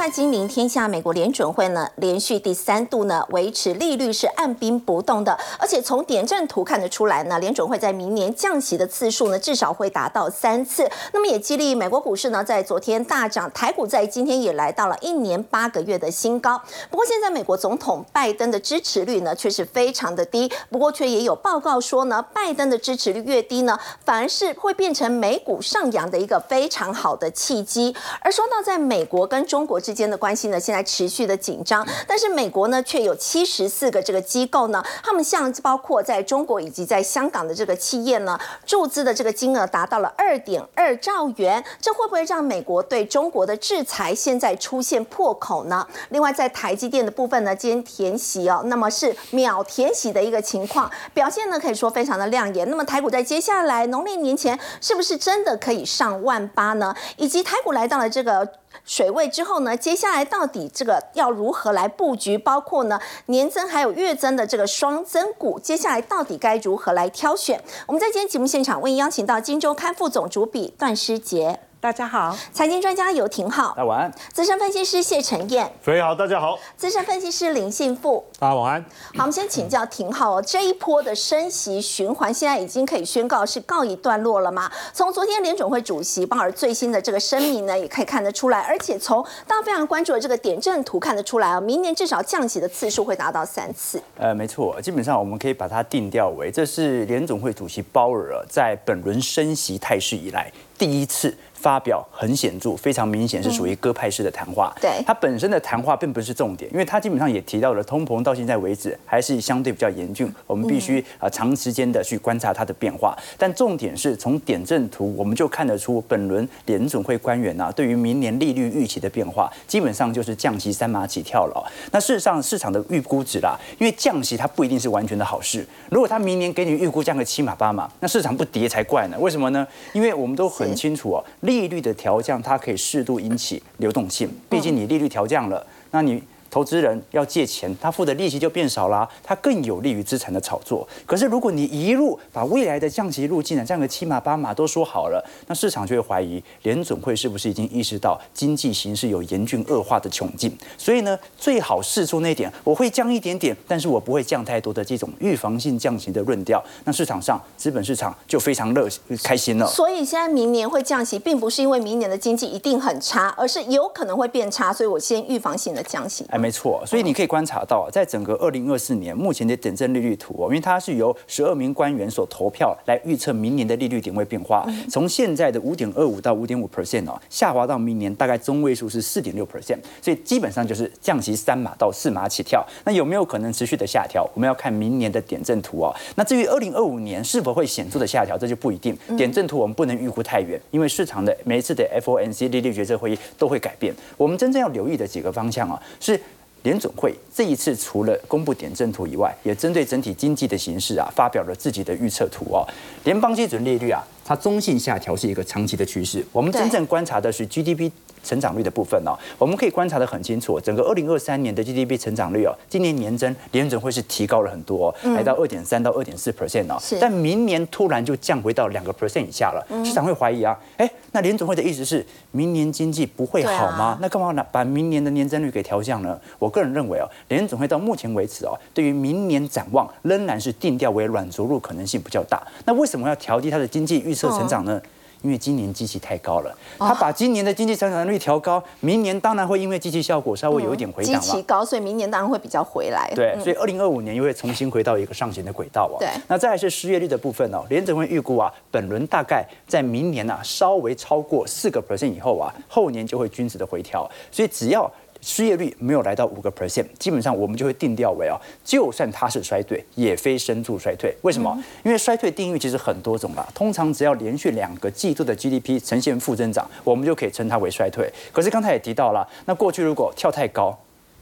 在今明天下，美国联准会呢连续第三度呢维持利率是按兵不动的，而且从点阵图看得出来呢，联准会在明年降息的次数呢至少会达到三次。那么也激励美国股市呢在昨天大涨，台股在今天也来到了一年八个月的新高。不过现在美国总统拜登的支持率呢却是非常的低，不过却也有报告说呢，拜登的支持率越低呢，反而是会变成美股上扬的一个非常好的契机。而说到在美国跟中国之间的关系呢，现在持续的紧张，但是美国呢却有七十四个这个机构呢，他们像包括在中国以及在香港的这个企业呢，注资的这个金额达到了二点二兆元，这会不会让美国对中国的制裁现在出现破口呢？另外在台积电的部分呢，今天填息哦，那么是秒填息的一个情况，表现呢可以说非常的亮眼。那么台股在接下来农历年前是不是真的可以上万八呢？以及台股来到了这个。水位之后呢，接下来到底这个要如何来布局？包括呢年增还有月增的这个双增股，接下来到底该如何来挑选？我们在今天节目现场为您邀请到《金周刊》副总主笔段诗杰。大家好，财经专家游廷浩，大家晚安。资深分析师谢晨燕，各位好，大家好。资深分析师林信富，大家晚安。好，我们先请教廷浩哦，这一波的升息循环现在已经可以宣告是告一段落了吗？从昨天联准会主席鲍尔最新的这个声明呢，也可以看得出来，而且从大家非常关注的这个点阵图看得出来啊，明年至少降息的次数会达到三次。呃，没错，基本上我们可以把它定调为，这是联总会主席鲍尔在本轮升息态势以来第一次。发表很显著，非常明显是属于鸽派式的谈话。对，他本身的谈话并不是重点，因为他基本上也提到了通膨到现在为止还是相对比较严峻，我们必须啊长时间的去观察它的变化。但重点是从点阵图我们就看得出，本轮联总会官员呐对于明年利率预期的变化，基本上就是降息三码起跳了。那事实上市场的预估值啦，因为降息它不一定是完全的好事。如果他明年给你预估降个七码八码，那市场不跌才怪呢。为什么呢？因为我们都很清楚哦。利率的调降，它可以适度引起流动性。毕竟你利率调降了，那你。投资人要借钱，他付的利息就变少了，它更有利于资产的炒作。可是如果你一路把未来的降息路径呢，降个七码八码都说好了，那市场就会怀疑联总会是不是已经意识到经济形势有严峻恶化的窘境。所以呢，最好试出那点我会降一点点，但是我不会降太多的这种预防性降息的论调。那市场上资本市场就非常乐开心了。所以现在明年会降息，并不是因为明年的经济一定很差，而是有可能会变差，所以我先预防性的降息。没错，所以你可以观察到，在整个二零二四年目前的点阵利率图哦，因为它是由十二名官员所投票来预测明年的利率点位变化，从现在的五点二五到五点五 percent 哦，下滑到明年大概中位数是四点六 percent，所以基本上就是降息三码到四码起跳。那有没有可能持续的下调？我们要看明年的点阵图哦。那至于二零二五年是否会显著的下调，这就不一定。点阵图我们不能预估太远，因为市场的每一次的 FOMC 利率决策会议都会改变。我们真正要留意的几个方向啊，是。联总会这一次除了公布点阵图以外，也针对整体经济的形势啊，发表了自己的预测图哦。联邦基准利率啊，它中性下调是一个长期的趋势。我们真正观察的是 GDP。成长率的部分呢，我们可以观察的很清楚，整个二零二三年的 GDP 成长率哦，今年年增联准会是提高了很多，来到二点三到二点四 percent 哦，但明年突然就降回到两个 percent 以下了，市场会怀疑啊，哎，那联准会的意思是明年经济不会好吗？那干嘛呢？把明年的年增率给调降呢？我个人认为哦，联准会到目前为止哦，对于明年展望仍然是定调为软着陆可能性比较大。那为什么要调低它的经济预测成长呢？因为今年机器太高了，他把今年的经济成长率调高，明年当然会因为机器效果稍微有一点回档了。机器高，所以明年当然会比较回来。对，所以二零二五年又会重新回到一个上行的轨道啊。对，那再来是失业率的部分哦，联准会预估啊，本轮大概在明年啊稍微超过四个 percent 以后啊，后年就会均值的回调，所以只要。失业率没有来到五个 percent，基本上我们就会定调为啊，就算它是衰退，也非深度衰退。为什么？因为衰退定义其实很多种啦，通常只要连续两个季度的 GDP 呈现负增长，我们就可以称它为衰退。可是刚才也提到了，那过去如果跳太高。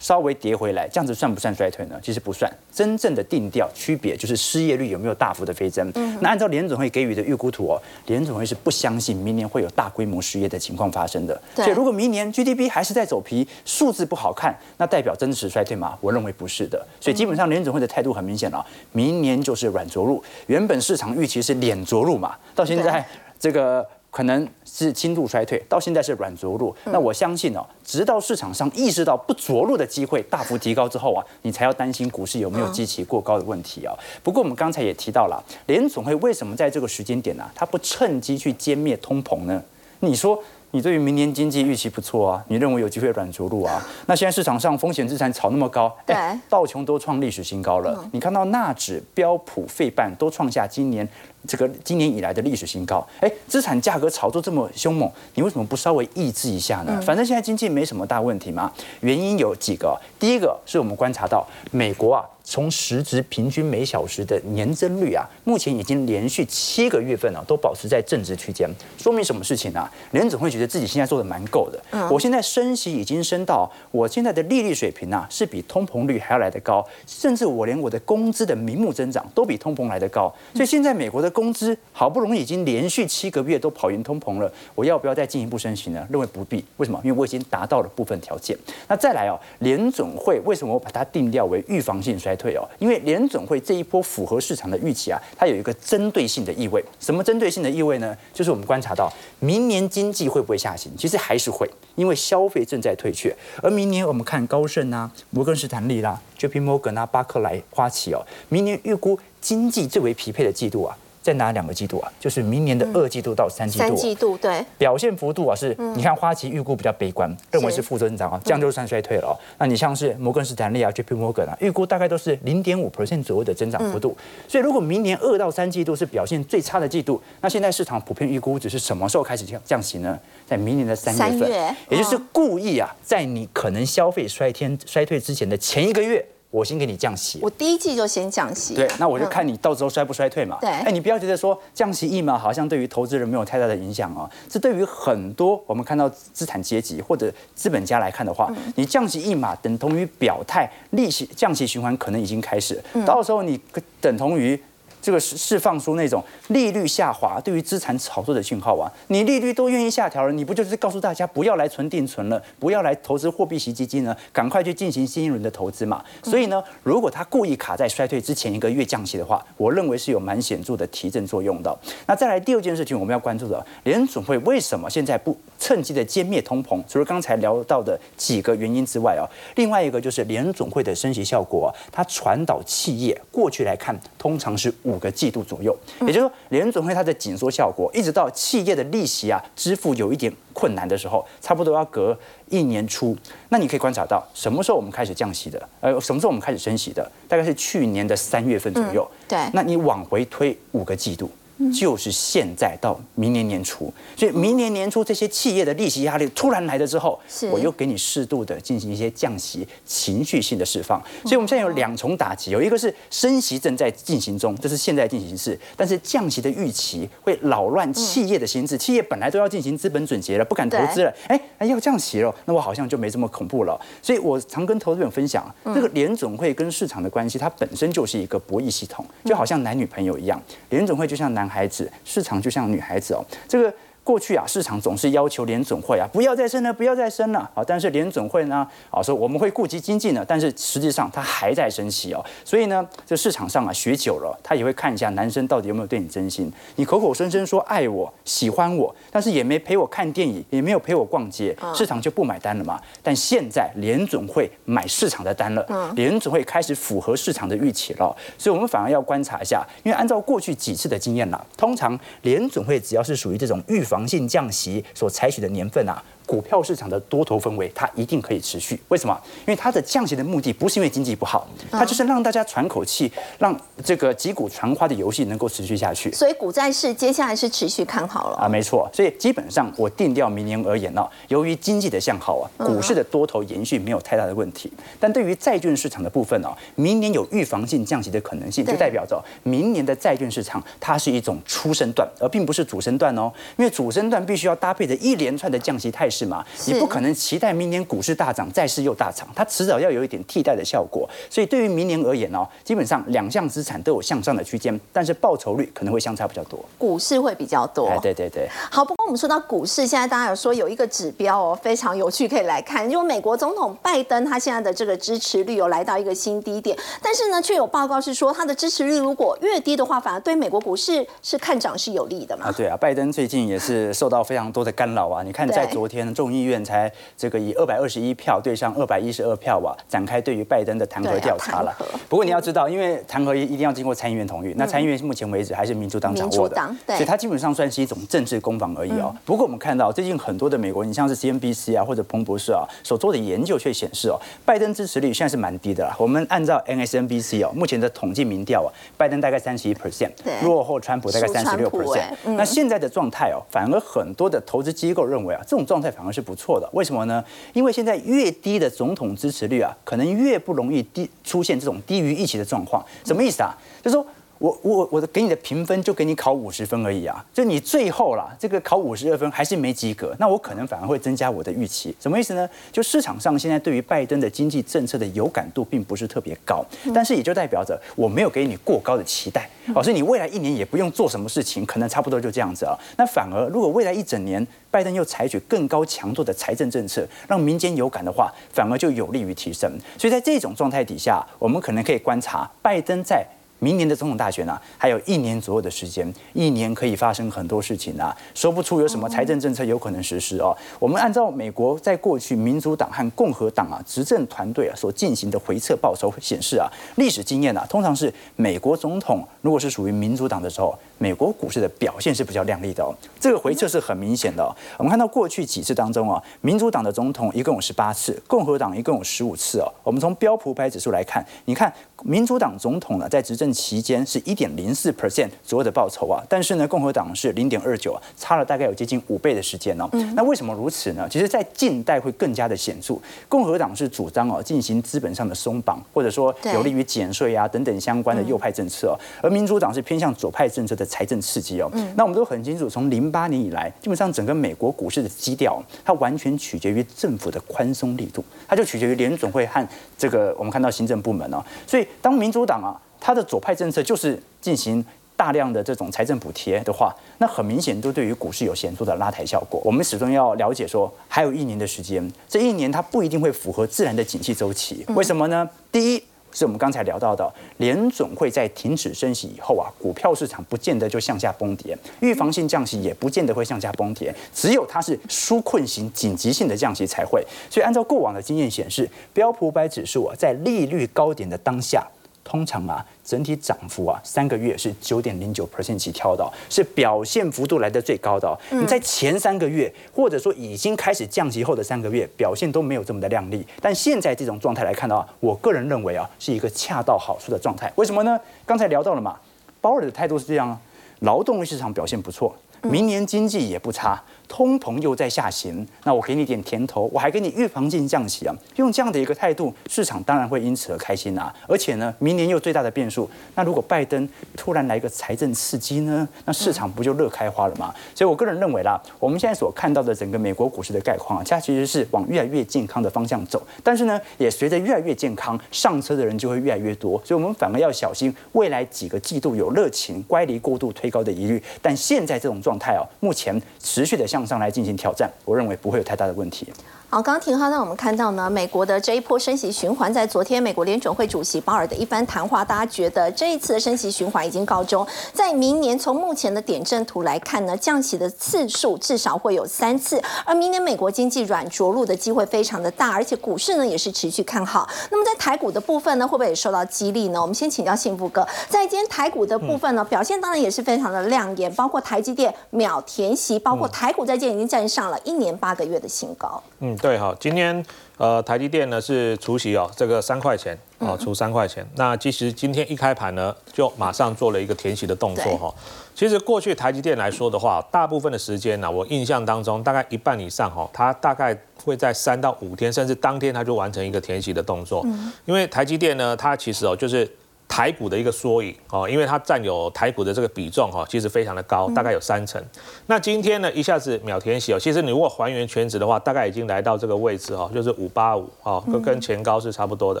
稍微跌回来，这样子算不算衰退呢？其实不算。真正的定调区别就是失业率有没有大幅的飞增。那按照联总会给予的预估图哦，联总会是不相信明年会有大规模失业的情况发生的。所以如果明年 GDP 还是在走皮，数字不好看，那代表真实衰退吗？我认为不是的。所以基本上联总会的态度很明显了，明年就是软着陆。原本市场预期是脸着陆嘛，到现在这个。可能是轻度衰退，到现在是软着陆。那我相信哦，直到市场上意识到不着陆的机会大幅提高之后啊，你才要担心股市有没有激起过高的问题啊。不过我们刚才也提到了，联总会为什么在这个时间点呢，它不趁机去歼灭通膨呢？你说？你对于明年经济预期不错啊，你认为有机会软着陆啊？那现在市场上风险资产炒那么高，对，道琼都创历史新高了。你看到纳指、标普、费半都创下今年这个今年以来的历史新高。哎，资产价格炒作这么凶猛，你为什么不稍微抑制一下呢？反正现在经济没什么大问题嘛。原因有几个，第一个是我们观察到美国啊。从时值平均每小时的年增率啊，目前已经连续七个月份啊，都保持在正值区间，说明什么事情呢？联总会觉得自己现在做的蛮够的。嗯，我现在升息已经升到我现在的利率水平啊，是比通膨率还要来得高，甚至我连我的工资的名目增长都比通膨来得高。所以现在美国的工资好不容易已经连续七个月都跑赢通膨了，我要不要再进一步升息呢？认为不必。为什么？因为我已经达到了部分条件。那再来哦，联总会为什么我把它定调为预防性衰？退退哦，因为联总会这一波符合市场的预期啊，它有一个针对性的意味。什么针对性的意味呢？就是我们观察到明年经济会不会下行？其实还是会，因为消费正在退却。而明年我们看高盛啊、摩根士丹利啦、J.P. Morgan 啊、巴克莱、花旗哦，明年预估经济最为匹配的季度啊。在哪两个季度啊？就是明年的二季度到三季度。三季度对。表现幅度啊，是你看花旗预估比较悲观，认为是负增长啊，这样就算衰退了。那你像是摩根士丹利啊，J.P. Morgan 啊，预估大概都是零点五 percent 左右的增长幅度。所以如果明年二到三季度是表现最差的季度，那现在市场普遍预估只是什么时候开始降降息呢？在明年的三月份，也就是故意啊，在你可能消费衰天衰退之前的前一个月。我先给你降息，我第一季就先降息，对，那我就看你到时候衰不衰退嘛。对，哎，你不要觉得说降息一码好像对于投资人没有太大的影响哦，这对于很多我们看到资产阶级或者资本家来看的话，你降息一码等同于表态，利息降息循环可能已经开始，到时候你等同于。这个释释放出那种利率下滑对于资产炒作的信号啊！你利率都愿意下调了，你不就是告诉大家不要来存定存了，不要来投资货币型基金呢？赶快去进行新一轮的投资嘛！所以呢，如果他故意卡在衰退之前一个月降息的话，我认为是有蛮显著的提振作用的。那再来第二件事情，我们要关注的，联总会为什么现在不趁机的歼灭通膨？除了刚才聊到的几个原因之外啊，另外一个就是联总会的升息效果，它传导企业过去来看，通常是。五个季度左右，也就是说，联总会它的紧缩效果，一直到企业的利息啊支付有一点困难的时候，差不多要隔一年初。那你可以观察到，什么时候我们开始降息的？呃，什么时候我们开始升息的？大概是去年的三月份左右。对，那你往回推五个季度。就是现在到明年年初，所以明年年初这些企业的利息压力突然来了之后，我又给你适度的进行一些降息，情绪性的释放。所以我们现在有两重打击，有一个是升息正在进行中，这是现在进行式，但是降息的预期会扰乱企业的心智，企业本来都要进行资本准结了，不敢投资了，哎哎要降息了，那我好像就没这么恐怖了。所以我常跟投资人分享，这个联总会跟市场的关系，它本身就是一个博弈系统，就好像男女朋友一样，联总会就像男。孩子，市场就像女孩子哦，这个。过去啊，市场总是要求联总会啊不要再升了，不要再升了啊。但是联总会呢啊说我们会顾及经济呢，但是实际上它还在升息哦。所以呢，这市场上啊学久了，他也会看一下男生到底有没有对你真心。你口口声声说爱我、喜欢我，但是也没陪我看电影，也没有陪我逛街，市场就不买单了嘛。但现在联总会买市场的单了，联总会开始符合市场的预期了。所以我们反而要观察一下，因为按照过去几次的经验啦，通常联总会只要是属于这种预。防性降息所采取的年份啊。股票市场的多头氛围，它一定可以持续。为什么？因为它的降息的目的不是因为经济不好，它就是让大家喘口气，让这个击鼓传花的游戏能够持续下去。所以股债市接下来是持续看好了啊，没错。所以基本上我定调明年而言呢，由于经济的向好啊，股市的多头延续没有太大的问题。但对于债券市场的部分呢，明年有预防性降息的可能性，就代表着明年的债券市场它是一种初升段，而并不是主升段哦。因为主升段必须要搭配着一连串的降息态势。是嘛？你不可能期待明年股市大涨，债市又大涨，它迟早要有一点替代的效果。所以对于明年而言哦，基本上两项资产都有向上的区间，但是报酬率可能会相差比较多。股市会比较多。哎，对对对。好，不过我。们说到股市，现在大家有说有一个指标哦，非常有趣，可以来看，就美国总统拜登他现在的这个支持率有来到一个新低点，但是呢，却有报告是说他的支持率如果越低的话，反而对美国股市是看涨是有利的嘛？啊，对啊，拜登最近也是受到非常多的干扰啊。你看，在昨天众议院才这个以二百二十一票对上二百一十二票啊，展开对于拜登的弹劾调查了。不过你要知道，因为弹劾一一定要经过参议院同意，那参议院目前为止还是民主党掌握的，所以它基本上算是一种政治攻防而已哦。不过我们看到最近很多的美国，你像是 CNBC 啊或者彭博社啊所做的研究却显示哦，拜登支持率现在是蛮低的啦。我们按照 NSNBC 哦目前的统计民调啊，拜登大概三十一 percent，落后川普大概三十六 percent。那现在的状态哦，反而很多的投资机构认为啊，这种状态反而是不错的。为什么呢？因为现在越低的总统支持率啊，可能越不容易低出现这种低于预期的状况。什么意思啊？就是说。我我我的给你的评分就给你考五十分而已啊，就你最后啦，这个考五十二分还是没及格，那我可能反而会增加我的预期，什么意思呢？就市场上现在对于拜登的经济政策的有感度并不是特别高，但是也就代表着我没有给你过高的期待，哦，所以你未来一年也不用做什么事情，可能差不多就这样子啊。那反而如果未来一整年拜登又采取更高强度的财政政策，让民间有感的话，反而就有利于提升。所以在这种状态底下，我们可能可以观察拜登在。明年的总统大选啊，还有一年左右的时间，一年可以发生很多事情啊，说不出有什么财政政策有可能实施哦。我们按照美国在过去民主党和共和党啊执政团队啊所进行的回测报酬显示啊，历史经验啊，通常是美国总统如果是属于民主党的时候，美国股市的表现是比较亮丽的哦。这个回撤是很明显的。我们看到过去几次当中啊，民主党的总统一共有十八次，共和党一共有十五次哦。我们从标普百指数来看，你看民主党总统呢在执政。期间是一点零四 percent 左右的报酬啊，但是呢，共和党是零点二九啊，差了大概有接近五倍的时间哦。那为什么如此呢？其实，在近代会更加的显著。共和党是主张哦进行资本上的松绑，或者说有利于减税啊等等相关的右派政策哦，而民主党是偏向左派政策的财政刺激哦。那我们都很清楚，从零八年以来，基本上整个美国股市的基调，它完全取决于政府的宽松力度，它就取决于联总会和这个我们看到行政部门哦。所以，当民主党啊。它的左派政策就是进行大量的这种财政补贴的话，那很明显都对于股市有显著的拉抬效果。我们始终要了解说，还有一年的时间，这一年它不一定会符合自然的景气周期。为什么呢？第一是我们刚才聊到的，联总会在停止升息以后啊，股票市场不见得就向下崩跌，预防性降息也不见得会向下崩跌，只有它是纾困型、紧急性的降息才会。所以按照过往的经验显示，标普百指数啊，在利率高点的当下。通常啊，整体涨幅啊，三个月是九点零九 percent 起跳的，是表现幅度来的最高的。你在前三个月，或者说已经开始降息后的三个月，表现都没有这么的亮丽。但现在这种状态来看的话，我个人认为啊，是一个恰到好处的状态。为什么呢？刚才聊到了嘛，鲍尔的态度是这样啊，劳动力市场表现不错，明年经济也不差。通膨又在下行，那我给你点甜头，我还给你预防性降息啊，用这样的一个态度，市场当然会因此而开心啊。而且呢，明年又最大的变数，那如果拜登突然来一个财政刺激呢，那市场不就乐开花了吗？所以我个人认为啦，我们现在所看到的整个美国股市的概况啊，它其实是往越来越健康的方向走。但是呢，也随着越来越健康，上车的人就会越来越多，所以我们反而要小心未来几个季度有热情乖离过度推高的疑虑。但现在这种状态啊，目前持续的向上来进行挑战，我认为不会有太大的问题。好，刚刚廷浩让我们看到呢，美国的这一波升息循环，在昨天美国联准会主席鲍尔的一番谈话，大家觉得这一次的升息循环已经告终。在明年，从目前的点阵图来看呢，降息的次数至少会有三次，而明年美国经济软着陆的机会非常的大，而且股市呢也是持续看好。那么在台股的部分呢，会不会也受到激励呢？我们先请教幸福哥，在今天台股的部分呢，表现当然也是非常的亮眼，包括台积电秒填息，包括台股在今天已经站上了一年八个月的新高。嗯。对哈，今天呃台积电呢是除息哦，这个三块钱哦，除三块钱。那其实今天一开盘呢，就马上做了一个填息的动作哈。其实过去台积电来说的话，大部分的时间呢，我印象当中大概一半以上哈，它大概会在三到五天，甚至当天它就完成一个填息的动作。因为台积电呢，它其实哦就是。台股的一个缩影哦，因为它占有台股的这个比重哈，其实非常的高，大概有三成。那今天呢，一下子秒填息哦，其实你如果还原全值的话，大概已经来到这个位置哈，就是五八五哦，跟跟前高是差不多的，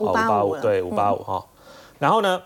五八五对五八五哈。然后呢，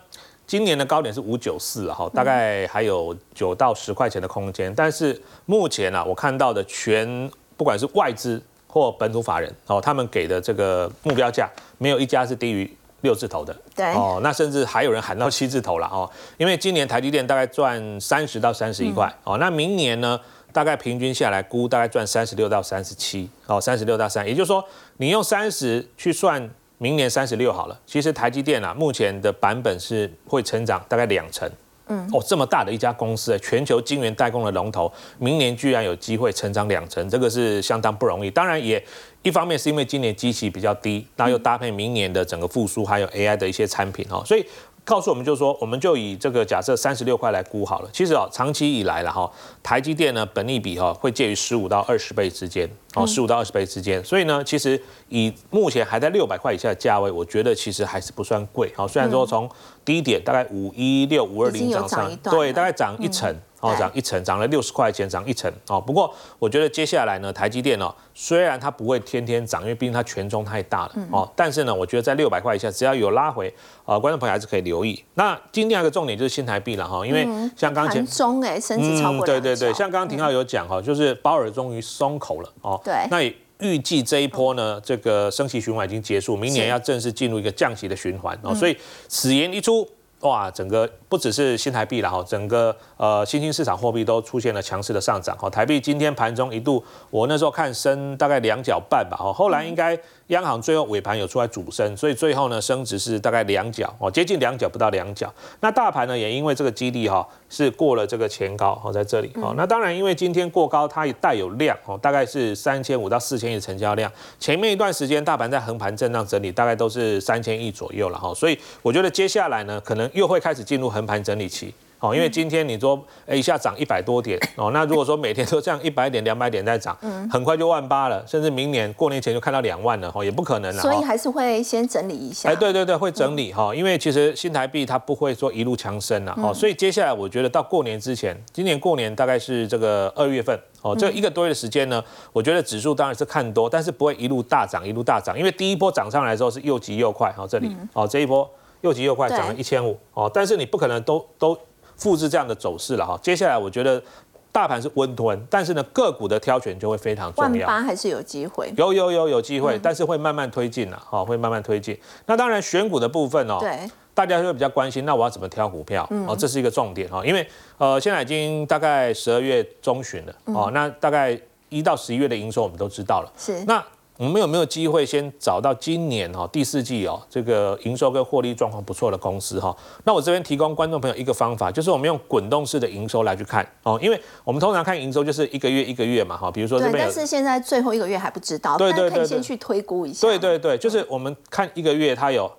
今年的高点是五九四哈，大概还有九到十块钱的空间。但是目前啊，我看到的全不管是外资或本土法人哦，他们给的这个目标价，没有一家是低于六字头的。对哦，那甚至还有人喊到七字头了哦，因为今年台积电大概赚三十到三十一块哦，那明年呢，大概平均下来估大概赚三十六到三十七哦，三十六到三，也就是说你用三十去算。明年三十六好了，其实台积电啊，目前的版本是会成长大概两成。嗯，哦，这么大的一家公司，全球晶圆代工的龙头，明年居然有机会成长两成，这个是相当不容易。当然也一方面是因为今年机器比较低，那又搭配明年的整个复苏，还有 AI 的一些产品哦，所以。告诉我们，就是说，我们就以这个假设三十六块来估好了。其实哦，长期以来了哈，台积电呢，本利比哈会介于十五到二十倍之间，哦，十五到二十倍之间。所以呢，其实以目前还在六百块以下的价位，我觉得其实还是不算贵。好，虽然说从低点大概五一六五二零涨上，对，大概涨一成。哦，涨一成，涨了六十块钱，涨一成哦。不过我觉得接下来呢，台积电哦，虽然它不会天天涨，因为毕竟它权重太大了哦。但是呢，我觉得在六百块以下，只要有拉回，呃，观众朋友还是可以留意。那今天一个重点就是新台币了哈，因为像刚前中哎，升值超过对对对，像刚刚廷浩有讲哈，就是鲍尔终于松口了哦。对。那也预计这一波呢，这个升息循环已经结束，明年要正式进入一个降息的循环哦。所以此言一出。哇，整个不只是新台币了哈，整个呃新兴市场货币都出现了强势的上涨哈。台币今天盘中一度，我那时候看升大概两角半吧，哈，后来应该。央行最后尾盘有出来主升，所以最后呢升值是大概两角哦，接近两角不到两角。那大盘呢也因为这个基地哈是过了这个前高哦，在这里哦。那当然因为今天过高，它也带有量哦，大概是三千五到四千亿成交量。前面一段时间大盘在横盘震荡整理，大概都是三千亿左右了哈。所以我觉得接下来呢，可能又会开始进入横盘整理期。哦，因为今天你说，哎，一下涨一百多点哦，那如果说每天都这样一百点、两百点在涨，嗯，很快就万八了，甚至明年过年前就看到两万了，哦，也不可能了。所以还是会先整理一下。哎，对对对，会整理哈，因为其实新台币它不会说一路强升了，哦，所以接下来我觉得到过年之前，今年过年大概是这个二月份，哦，这一个多月的时间呢，我觉得指数当然是看多，但是不会一路大涨，一路大涨，因为第一波涨上来之后是又急又快，哦，这里，哦，这一波又急又快，涨了一千五，哦，但是你不可能都都。复制这样的走势了哈，接下来我觉得大盘是温吞，但是呢个股的挑选就会非常重要。万八还是有机会，有有有有机会，但是会慢慢推进了哈，会慢慢推进。那当然选股的部分哦，对，大家会比较关心，那我要怎么挑股票？哦，这是一个重点哈，因为呃现在已经大概十二月中旬了哦，那大概一到十一月的营收我们都知道了，是那。我们有没有机会先找到今年哈第四季哦这个营收跟获利状况不错的公司哈？那我这边提供观众朋友一个方法，就是我们用滚动式的营收来去看哦，因为我们通常看营收就是一个月一个月嘛哈，比如说这边但是现在最后一个月还不知道，对对可以先去推估一下。对对对，就是我们看一个月它有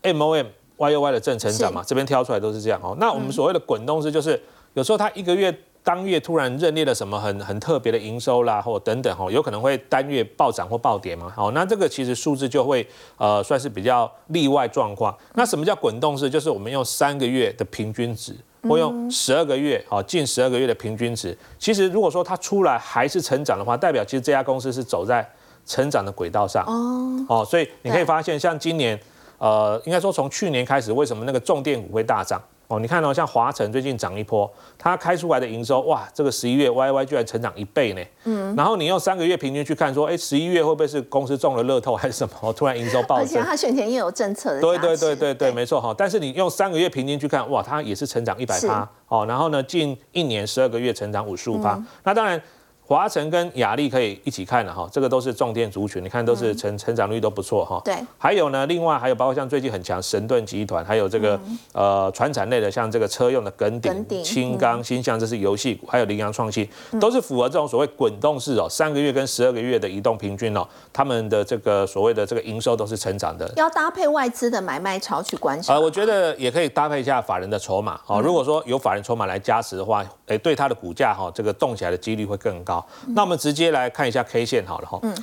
M O M Y O Y 的正成长嘛，这边挑出来都是这样哦。那我们所谓的滚动式就是有时候它一个月。当月突然认列了什么很很特别的营收啦，或等等哈，有可能会单月暴涨或暴跌嘛？好，那这个其实数字就会呃算是比较例外状况。那什么叫滚动式？就是我们用三个月的平均值，或用十二个月，好近十二个月的平均值。其实如果说它出来还是成长的话，代表其实这家公司是走在成长的轨道上。哦哦，所以你可以发现，像今年呃，应该说从去年开始，为什么那个重电股会大涨？哦，你看到像华晨最近涨一波，它开出来的营收，哇，这个十一月 Y Y 居然成长一倍呢。嗯，然后你用三个月平均去看，说，哎，十一月会不会是公司中了乐透还是什么？突然营收暴增。而且它选前又有政策的。对对对对对，没错哈。但是你用三个月平均去看，哇，它也是成长一百趴。哦，然后呢，近一年十二个月成长五十五趴。那当然。华晨跟雅丽可以一起看了哈，这个都是重电族群，你看都是成成长率都不错哈。对。还有呢，另外还有包括像最近很强神盾集团，还有这个呃船产类的，像这个车用的耿鼎、青钢、新象，这是游戏股，还有羚羊创新，都是符合这种所谓滚动式哦，三个月跟十二个月的移动平均哦，他们的这个所谓的这个营收都是成长的。要搭配外资的买卖潮去观察。呃，我觉得也可以搭配一下法人的筹码哦。如果说有法人筹码来加持的话，哎，对它的股价哈这个动起来的几率会更高。那我们直接来看一下 K 线好了哈，嗯，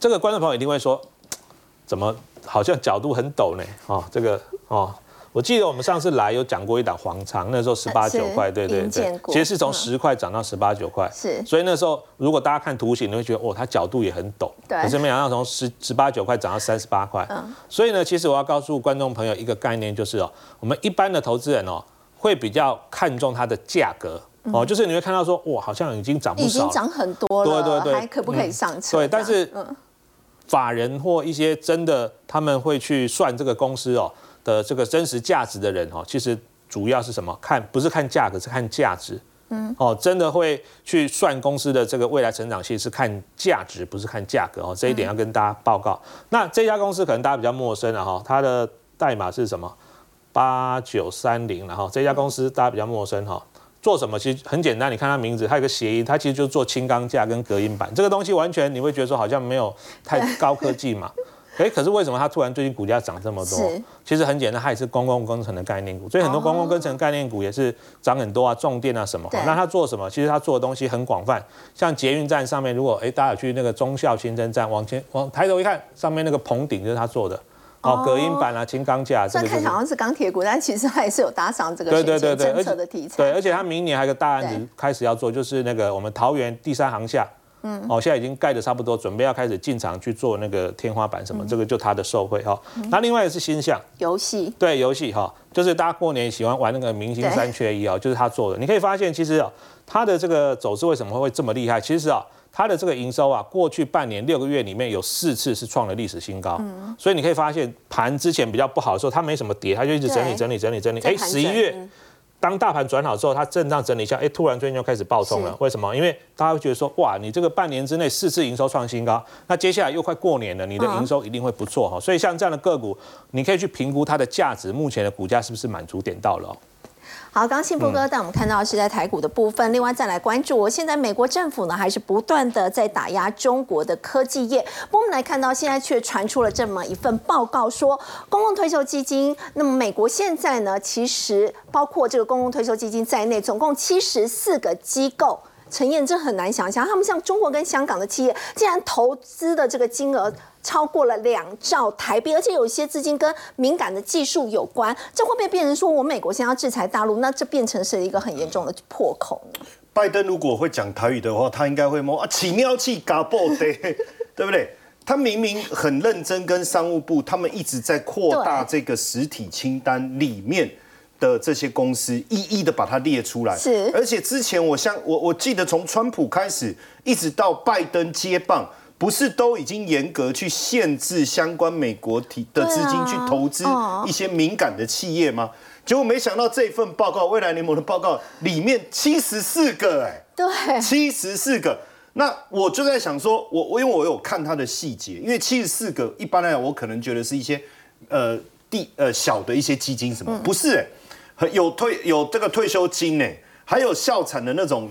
这个观众朋友一定会说，怎么好像角度很陡呢？哦，这个哦，我记得我们上次来有讲过一档黄长，那时候十八九块，对对对，其实是从十块涨到十八九块，是。所以那时候如果大家看图形，你会觉得哦，它角度也很陡，对。可是没想到从十十八九块涨到三十八块，嗯。所以呢，其实我要告诉观众朋友一个概念，就是哦，我们一般的投资人哦，会比较看重它的价格哦，就是你会看到说哇，好像已经涨不少，已经涨很多了，对对对，还可不可以上车？对，但是法人或一些真的他们会去算这个公司哦。的这个真实价值的人哦，其实主要是什么？看不是看价格，是看价值。嗯，哦，真的会去算公司的这个未来成长性，是看价值，不是看价格哦。这一点要跟大家报告。那这家公司可能大家比较陌生了哈，它的代码是什么？八九三零，然后这家公司大家比较陌生哈，做什么？其实很简单，你看它名字，它有个谐音，它其实就做轻钢架跟隔音板。这个东西完全你会觉得说好像没有太高科技嘛。哎，可是为什么它突然最近股价涨这么多？其实很简单，它也是公共工程的概念股，所以很多公共工程概念股也是涨很多啊，重电啊什么。那它做什么？其实它做的东西很广泛，像捷运站上面，如果哎大家有去那个忠孝新生站，往前往抬头一看，上面那个棚顶就是它做的。哦，隔音板啊，轻钢架。虽然看好像是钢铁股，但其实它也是有搭上这个对对对政策的题材。对，而且它明年还有个大案子开始要做，就是那个我们桃园第三航厦。嗯，哦，现在已经盖的差不多，准备要开始进场去做那个天花板什么，这个就它的受惠哈。那另外一个是新项游戏，对游戏哈，就是大家过年喜欢玩那个明星三缺一啊，就是他做的。你可以发现，其实啊，它的这个走势为什么会这么厉害？其实啊，它的这个营收啊，过去半年六个月里面有四次是创了历史新高。嗯，所以你可以发现，盘之前比较不好的时候，它没什么跌，它就一直整理整理整理整理。哎，十一月。当大盘转好之后，它震荡整理一下，哎，突然最近就开始暴冲了。为什么？因为大家会觉得说，哇，你这个半年之内四次营收创新高，那接下来又快过年了，你的营收一定会不错哈。所以像这样的个股，你可以去评估它的价值，目前的股价是不是满足点到了。好，刚幸波哥带我们看到是在台股的部分，另外再来关注，现在美国政府呢还是不断的在打压中国的科技业。我们来看到现在却传出了这么一份报告，说公共退休基金，那么美国现在呢，其实包括这个公共退休基金在内，总共七十四个机构。陈燕，这很难想象，他们像中国跟香港的企业，竟然投资的这个金额超过了两兆台币，而且有一些资金跟敏感的技术有关，这会不会变成说我美国先要制裁大陆？那这变成是一个很严重的破口呢？拜登如果会讲台语的话，他应该会摸啊，起尿气嘎爆的，对不对？他明明很认真，跟商务部他们一直在扩大这个实体清单里面。的这些公司一一的把它列出来，是，而且之前我像我我记得从川普开始一直到拜登接棒，不是都已经严格去限制相关美国体的资金去投资一些敏感的企业吗？结果没想到这份报告，未来联盟的报告里面七十四个，哎，对，七十四个。那我就在想说，我我因为我有看它的细节，因为七十四个一般来讲，我可能觉得是一些呃地呃小的一些基金什么，不是哎。有退有这个退休金呢，还有校产的那种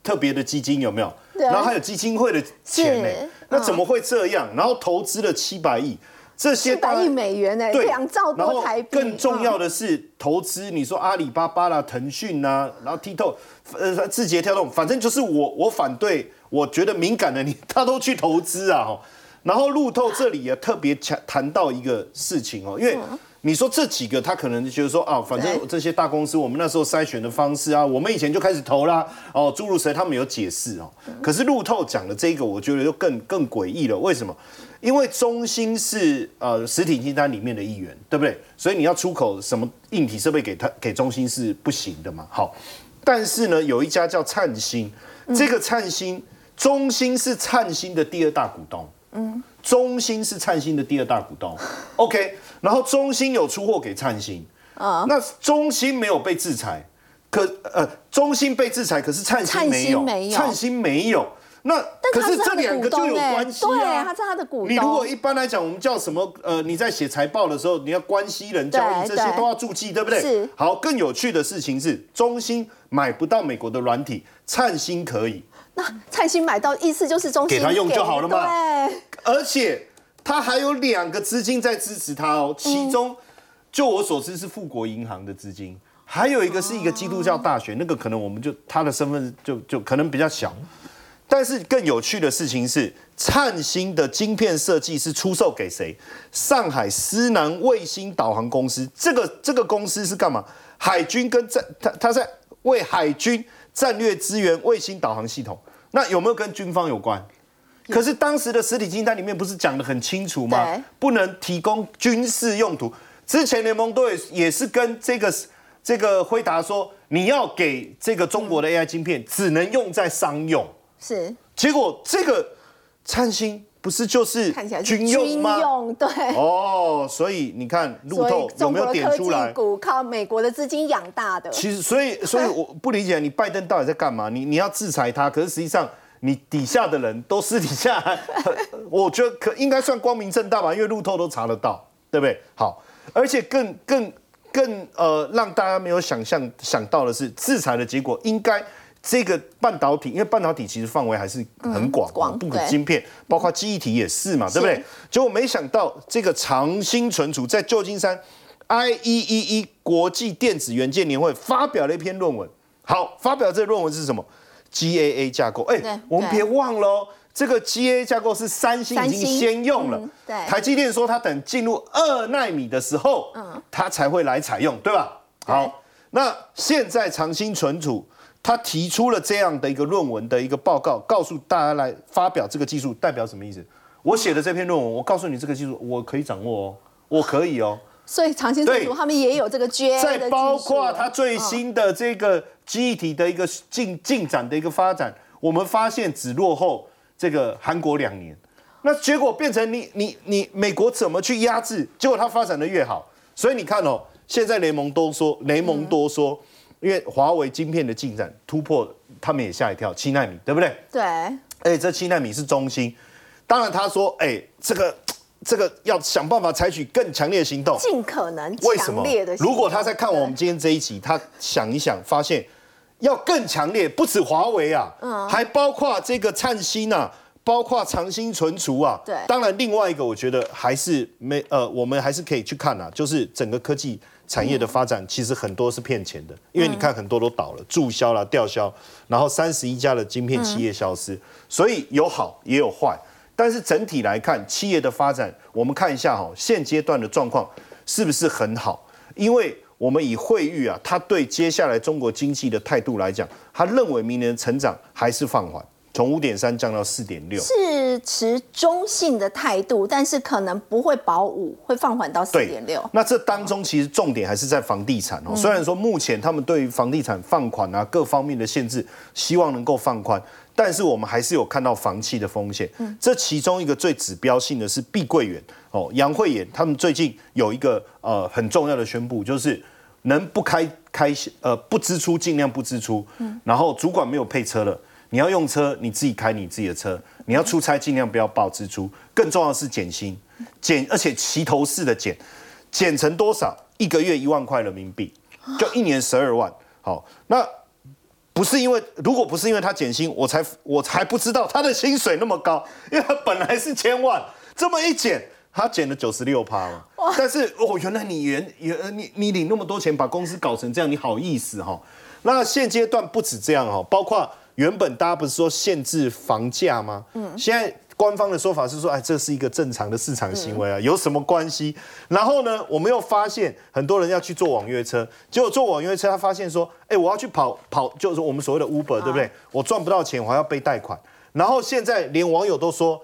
特别的基金有没有？然后还有基金会的钱呢？那怎么会这样？然后投资了七百亿，这些七百亿美元呢？两兆多台币。更重要的是投资，你说阿里巴巴啦、腾讯呐，然后 TikTok、呃字节跳动，反正就是我我反对，我觉得敏感的你他都去投资啊。然后路透这里也特别强谈到一个事情哦，因为。你说这几个，他可能觉得说啊，反正这些大公司，我们那时候筛选的方式啊，我们以前就开始投啦，哦，诸如谁，他们有解释哦。可是路透讲的这个，我觉得就更更诡异了。为什么？因为中兴是呃实体清单里面的一员，对不对？所以你要出口什么硬体设备给他给中兴是不行的嘛。好，但是呢，有一家叫灿星，这个灿星，中兴是灿星的第二大股东。嗯，中兴是灿星的第二大股东。OK。然后中兴有出货给灿星，啊，那中兴没有被制裁，可呃，中兴被制裁，可是灿星没有，灿星没有，那可是这两个就有关系啊，他是他的股东。你如果一般来讲，我们叫什么？呃，你在写财报的时候，你要关系人交易这些都要注记，对不对？是。好，更有趣的事情是，中兴买不到美国的软体，灿星可以。那灿星买到，意思就是中兴给他用就好了嘛？对。而且。他还有两个资金在支持他哦，其中就我所知是富国银行的资金，还有一个是一个基督教大学，那个可能我们就他的身份就就可能比较小。但是更有趣的事情是，灿星的晶片设计是出售给谁？上海思南卫星导航公司。这个这个公司是干嘛？海军跟战，他他在为海军战略资源卫星导航系统。那有没有跟军方有关？可是当时的实体清单里面不是讲的很清楚吗？不能提供军事用途。之前联盟队也是跟这个这个辉达说，你要给这个中国的 AI 晶片，只能用在商用。是结果这个灿星不是就是军用吗？用对。哦，所以你看路透有没有点出来？股靠美国的资金养大的，其实，所以，所以我不理解你拜登到底在干嘛？你你要制裁他，可是实际上你底下的人都私底下，我觉得可应该算光明正大吧，因为路透都查得到，对不对？好，而且更更更呃，让大家没有想象想到的是，制裁的结果应该。这个半导体，因为半导体其实范围还是很广，广不可对晶片，包括记忆体也是嘛，对不对？结果没想到这个长兴存储在旧金山 IEEE 国际电子元件年会发表了一篇论文。好，发表这个论文是什么？GAA 架构。哎对，我们别忘了哦，这个 GAA 架构是三星已经先用了嗯。对台积电说它等进入二纳米的时候，嗯它才会来采用，对吧？好，那现在长兴存储。他提出了这样的一个论文的一个报告，告诉大家来发表这个技术代表什么意思？我写的这篇论文，我告诉你这个技术我可以掌握哦，我可以哦。所以长兴存储他们也有这个 GA 的再包括它最新的这个记忆体的一个进进展的一个发展，我们发现只落后这个韩国两年，那结果变成你你你美国怎么去压制？结果它发展的越好，所以你看哦，现在联盟都说雷蒙多说，因为华为晶片的进展突破，他们也吓一跳，七纳米对不对？对，哎，这七纳米是中心，当然他说，哎，这个这个要想办法采取更强烈的行动。尽可能为什么强烈的？如果他在看我们今天这一集，他想一想，发现要更强烈，不止华为啊，嗯还包括这个灿星啊，包括长兴存储啊。对当然另外一个我觉得还是没呃，我们还是可以去看啊，就是整个科技产业的发展，其实很多是骗钱的，因为你看很多都倒了，注销了、吊销，然后三十一家的晶片企业消失，所以有好也有坏。但是整体来看，企业的发展，我们看一下哈，现阶段的状况是不是很好？因为我们以惠誉啊，他对接下来中国经济的态度来讲，他认为明年成长还是放缓，从五点三降到四点六。是持中性的态度，但是可能不会保五，会放缓到四对点六。那这当中其实重点还是在房地产哦。虽然说目前他们对于房地产放款啊各方面的限制，希望能够放宽，但是我们还是有看到房企的风险。这其中一个最指标性的是碧桂园哦，杨惠妍他们最近有一个呃很重要的宣布，就是能不开开呃不支出尽量不支出，然后主管没有配车了。你要用车，你自己开你自己的车；你要出差，尽量不要报支出。更重要的是减薪，减而且齐头式的减，减成多少？一个月一万块人民币，就一年十二万。好，那不是因为，如果不是因为他减薪，我才我才不知道他的薪水那么高，因为他本来是千万，这么一减，他减了九十六趴嘛。但是哦，原来你原原你你领那么多钱，把公司搞成这样，你好意思哈？那现阶段不止这样哈，包括原本大家不是说限制房价吗？嗯，现在官方的说法是说，哎，这是一个正常的市场行为啊，有什么关系？然后呢，我们又发现很多人要去坐网约车，结果坐网约车，他发现说，哎，我要去跑跑，就是我们所谓的 Uber，对不对？我赚不到钱，我还要背贷款。然后现在连网友都说，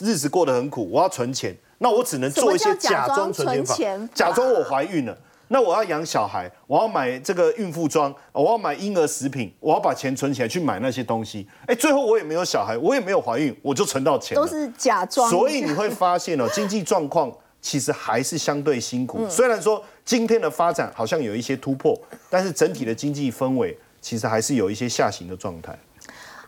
日子过得很苦，我要存钱，那我只能做一些假假装存钱法，假装我怀孕了。那我要养小孩，我要买这个孕妇装，我要买婴儿食品，我要把钱存起来去买那些东西。哎，最后我也没有小孩，我也没有怀孕，我就存到钱了。都是假装。所以你会发现哦，经济状况其实还是相对辛苦。嗯虽然说今天的发展好像有一些突破，但是整体的经济氛围其实还是有一些下行的状态。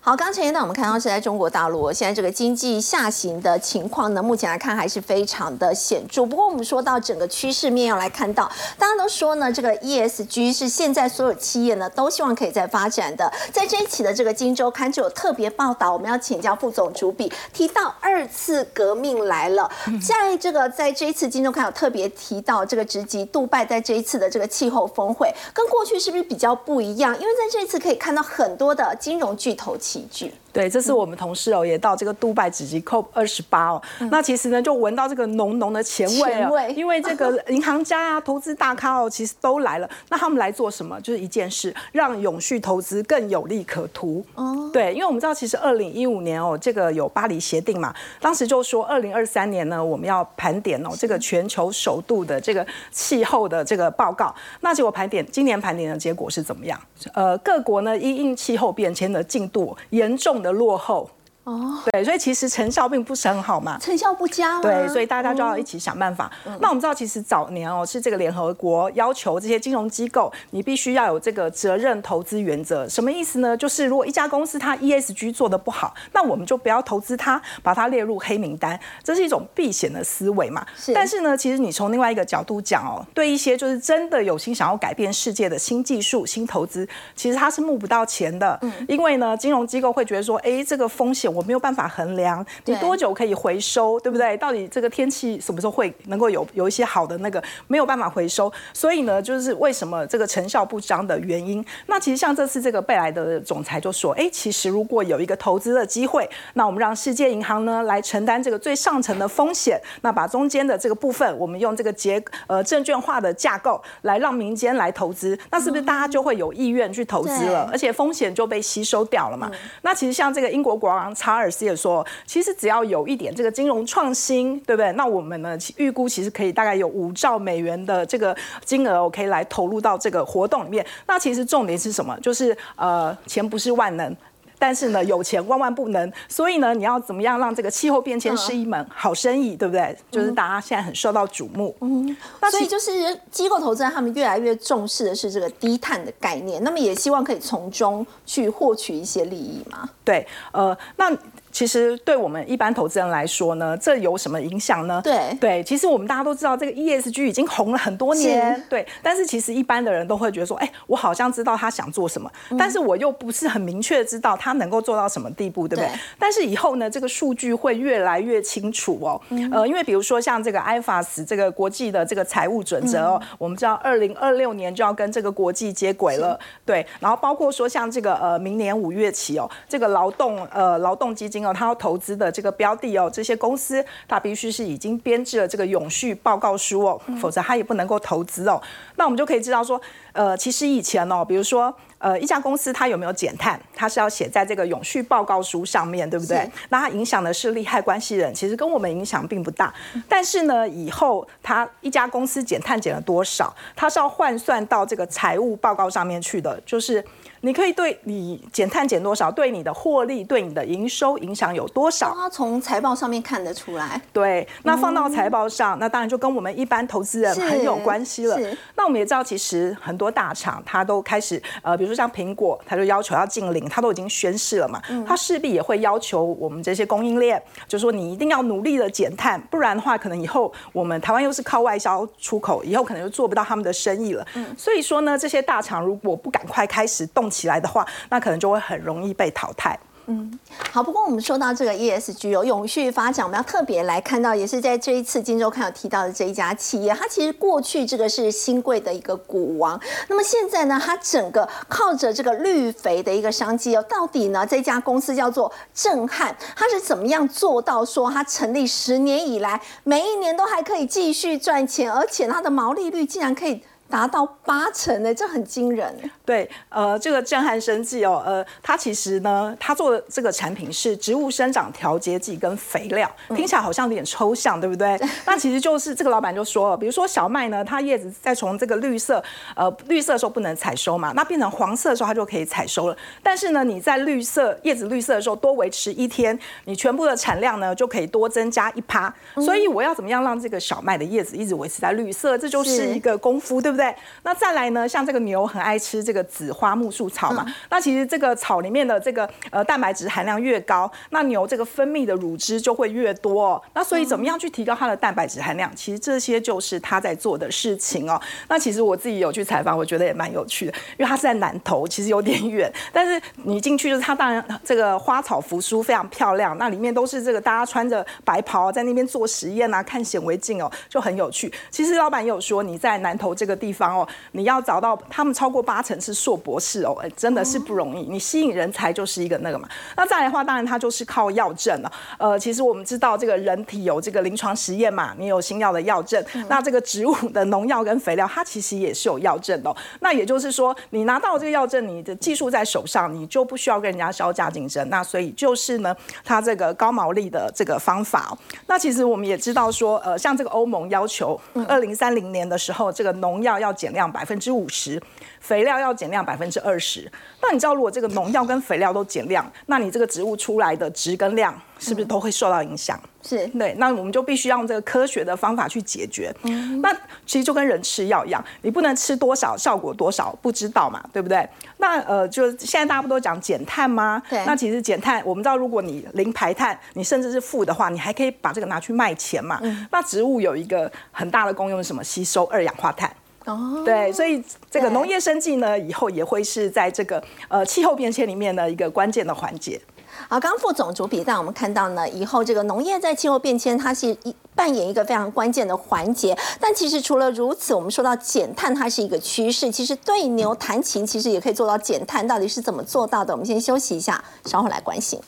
好，刚才一段我们看到是在中国大陆，现在这个经济下行的情况呢，目前来看还是非常的显著。不过我们说到整个趋势面要来看到，大家都说呢，这个 ESG 是现在所有企业呢都希望可以在发展的。在这一期的这个《金周刊》就有特别报道，我们要请教副总主笔，提到二次革命来了。在这个在这一次《金周刊》有特别提到，这个直击杜拜在这一次的这个气候峰会，跟过去是不是比较不一样？因为在这一次可以看到很多的金融巨头。喜剧对，这是我们同事哦，也到这个杜拜纸集 COP 二十八哦。那其实呢，就闻到这个浓浓的前味前味因为这个 银行家啊、投资大咖哦，其实都来了。那他们来做什么？就是一件事，让永续投资更有利可图。哦，对，因为我们知道，其实二零一五年哦，这个有巴黎协定嘛，当时就说二零二三年呢，我们要盘点哦，这个全球首度的这个气候的这个报告。那结果盘点，今年盘点的结果是怎么样？呃，各国呢因应气候变迁的进度严重的落后。哦，对，所以其实成效并不是很好嘛。成效不佳吗？对，所以大家就要一起想办法。那我们知道，其实早年哦，是这个联合国要求这些金融机构，你必须要有这个责任投资原则。什么意思呢？就是如果一家公司它 ESG 做的不好，那我们就不要投资它，把它列入黑名单，这是一种避险的思维嘛。是。但是呢，其实你从另外一个角度讲哦，对一些就是真的有心想要改变世界的新技术、新投资，其实它是募不到钱的。嗯。因为呢，金融机构会觉得说，哎，这个风险我没有办法衡量，你多久可以回收，对不对？到底这个天气什么时候会能够有有一些好的那个没有办法回收，所以呢，就是为什么这个成效不彰的原因。那其实像这次这个贝莱德总裁就说，哎，其实如果有一个投资的机会，那我们让世界银行呢来承担这个最上层的风险，那把中间的这个部分，我们用这个结呃证券化的架构来让民间来投资，那是不是大家就会有意愿去投资了？而且风险就被吸收掉了嘛？那其实像这个英国国王查卡尔斯。也说，其实只要有一点这个金融创新，对不对？那我们呢预估其实可以大概有五兆美元的这个金额，我可以来投入到这个活动里面。那其实重点是什么？就是呃，钱不是万能。但是呢，有钱万万不能，所以呢，你要怎么样让这个气候变迁是一门好生意，对不对？就是大家现在很受到瞩目。嗯，那所以就是机构投资人他们越来越重视的是这个低碳的概念，那么也希望可以从中去获取一些利益嘛？对，呃，那。其实对我们一般投资人来说呢，这有什么影响呢？对对，其实我们大家都知道这个 ESG 已经红了很多年，对。但是其实一般的人都会觉得说，哎，我好像知道他想做什么，但是我又不是很明确知道他能够做到什么地步，对不对？但是以后呢，这个数据会越来越清楚哦。呃，因为比如说像这个 IFAS 这个国际的这个财务准则哦，我们知道二零二六年就要跟这个国际接轨了，对。然后包括说像这个呃，明年五月起哦，这个劳动呃劳动基金。他要投资的这个标的哦，这些公司他必须是已经编制了这个永续报告书哦，否则他也不能够投资哦。那我们就可以知道说，呃，其实以前哦，比如说呃，一家公司它有没有减碳，它是要写在这个永续报告书上面对不对？那它影响的是利害关系人，其实跟我们影响并不大。但是呢，以后它一家公司减碳减了多少，它是要换算到这个财务报告上面去的，就是。你可以对你减碳减多少，对你的获利、对你的营收影响有多少？它从财报上面看得出来。对，那放到财报上，那当然就跟我们一般投资人很有关系了。那我们也知道，其实很多大厂它都开始，呃，比如说像苹果，它就要求要禁零，它都已经宣誓了嘛。它势必也会要求我们这些供应链，就说你一定要努力的减碳，不然的话，可能以后我们台湾又是靠外销出口，以后可能就做不到他们的生意了。所以说呢，这些大厂如果不赶快开始动。起来的话，那可能就会很容易被淘汰。嗯，好。不过我们说到这个 ESG 有永续发展，我们要特别来看到，也是在这一次金周刊有提到的这一家企业，它其实过去这个是新贵的一个股王，那么现在呢，它整个靠着这个绿肥的一个商机哦，到底呢这家公司叫做震撼，它是怎么样做到说它成立十年以来，每一年都还可以继续赚钱，而且它的毛利率竟然可以。达到八成呢，这很惊人。对，呃，这个震撼生计哦，呃，它其实呢，它做的这个产品是植物生长调节剂跟肥料，听起来好像有点抽象，对不对？那其实就是这个老板就说了，比如说小麦呢，它叶子在从这个绿色，呃，绿色的时候不能采收嘛，那变成黄色的时候它就可以采收了。但是呢，你在绿色叶子绿色的时候多维持一天，你全部的产量呢就可以多增加一趴。所以我要怎么样让这个小麦的叶子一直维持在绿色？这就是一个功夫，对不对？对，那再来呢？像这个牛很爱吃这个紫花木树草嘛，那其实这个草里面的这个呃蛋白质含量越高，那牛这个分泌的乳汁就会越多。那所以怎么样去提高它的蛋白质含量？其实这些就是他在做的事情哦。那其实我自己有去采访，我觉得也蛮有趣的，因为它是在南头，其实有点远，但是你进去就是它当然这个花草扶疏非常漂亮，那里面都是这个大家穿着白袍在那边做实验啊，看显微镜哦，就很有趣。其实老板也有说你在南头这个地。地方哦，你要找到他们超过八成是硕博士哦，哎真的是不容易。你吸引人才就是一个那个嘛。那再来的话，当然它就是靠药证了。呃，其实我们知道这个人体有这个临床实验嘛，你有新药的药证，那这个植物的农药跟肥料，它其实也是有药证的哦。那也就是说，你拿到这个药证，你的技术在手上，你就不需要跟人家销价竞争。那所以就是呢，它这个高毛利的这个方法哦。那其实我们也知道说，呃，像这个欧盟要求，二零三零年的时候，这个农药要减量百分之五十，肥料要减量百分之二十。那你知道，如果这个农药跟肥料都减量，那你这个植物出来的值跟量是不是都会受到影响？是对，那我们就必须要用这个科学的方法去解决。嗯那其实就跟人吃药一样，你不能吃多少效果多少不知道嘛，对不对？那呃，就现在大家不都讲减碳吗？对那其实减碳，我们知道，如果你零排碳，你甚至是负的话，你还可以把这个拿去卖钱嘛。那植物有一个很大的功用是什么？吸收二氧化碳。哦，对，所以这个农业生计呢，以后也会是在这个呃气候变迁里面的一个关键的环节。好，刚刚副总主笔带我们看到呢，以后这个农业在气候变迁，它是一扮演一个非常关键的环节。但其实除了如此，我们说到减碳，它是一个趋势。其实对牛弹琴，其实也可以做到减碳，到底是怎么做到的？我们先休息一下，稍后来关心。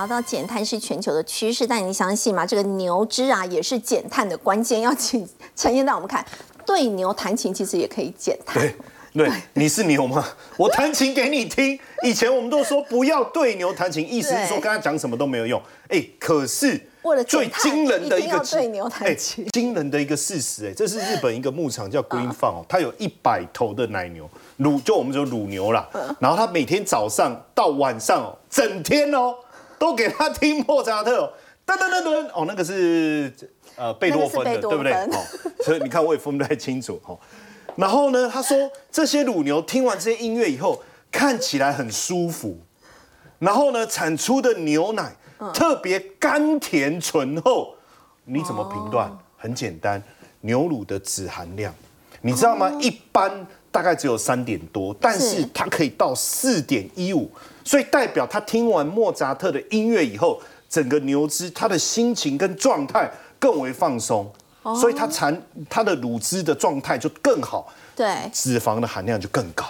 聊到减碳是全球的趋势，但你相信吗？这个牛只啊也是减碳的关键。要请 陈燕带我们看，对牛弹琴其实也可以减碳。对对，你是牛吗？我弹琴给你听。以前我们都说不要对牛弹琴，意思是说跟他讲什么都没有用。哎，可是为了最碳惊人的一个对牛弹哎琴惊人的一个事实，哎，这是日本一个牧场叫 Green Farm，哦，它有一百头的奶牛，乳就我们说乳牛啦。嗯然后它每天早上到晚上哦，整天哦都给他听莫扎特哦，噔噔噔噔哦，那个是呃贝多芬的，对不对？哦，所以你看我也分不太清楚哦。然后呢，他说这些乳牛听完这些音乐以后，看起来很舒服，然后呢，产出的牛奶特别甘甜醇厚。你怎么评断？很简单，牛乳的脂含量，你知道吗？一般大概只有三点多，但是是它可以到四点一五，所以代表他听完莫扎特的音乐以后，整个牛脂他的心情跟状态更为放松，所以他产他的乳汁的状态就更好。对，脂肪的含量就更高。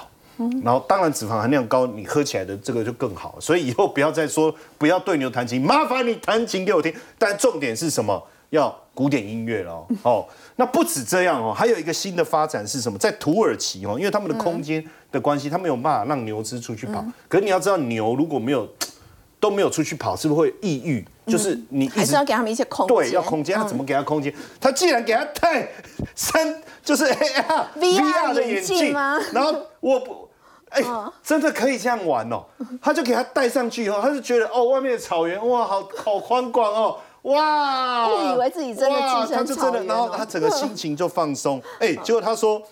然后当然脂肪含量高，你喝起来的这个就更好。所以以后不要再说不要对牛弹琴，麻烦你弹琴给我听。但重点是什么？要古典音乐了哦。哦，那不止这样哦，还有一个新的发展是什么？在土耳其哦，因为他们的空间的关系，他没有办法让牛只出去跑。可是你要知道，牛如果没有 都没有出去跑，是不是会抑郁？就是你还是要给他们一些空间。对，要空间，他怎么给他空间？他既然给他戴三，就是 AR VR 的眼镜眼镜吗然后我不，哎，真的可以这样玩哦。他就给他戴上去以后，他就觉得哦，外面的草原哇，好好宽广哦。哇！误以为自己真的哇置身他就真的，草原然后哦他整个心情就放松。哎，结果他说，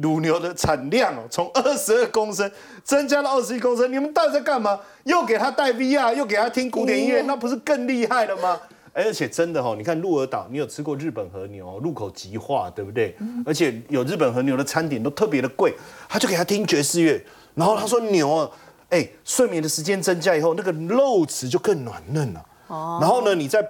乳牛的产量哦，从二十二公升增加到二十一公升。你们到底在干嘛？又给他戴 VR，又给他听古典音乐，那不是更厉害了吗？哎而且真的哦，你看鹿儿岛，你有吃过日本和牛，入口即化，对不对？而且有日本和牛的餐点都特别的贵，他就给他听爵士乐，然后他说牛啊，哎，睡眠的时间增加以后，那个肉质就更软嫩了。哦，然后呢，你在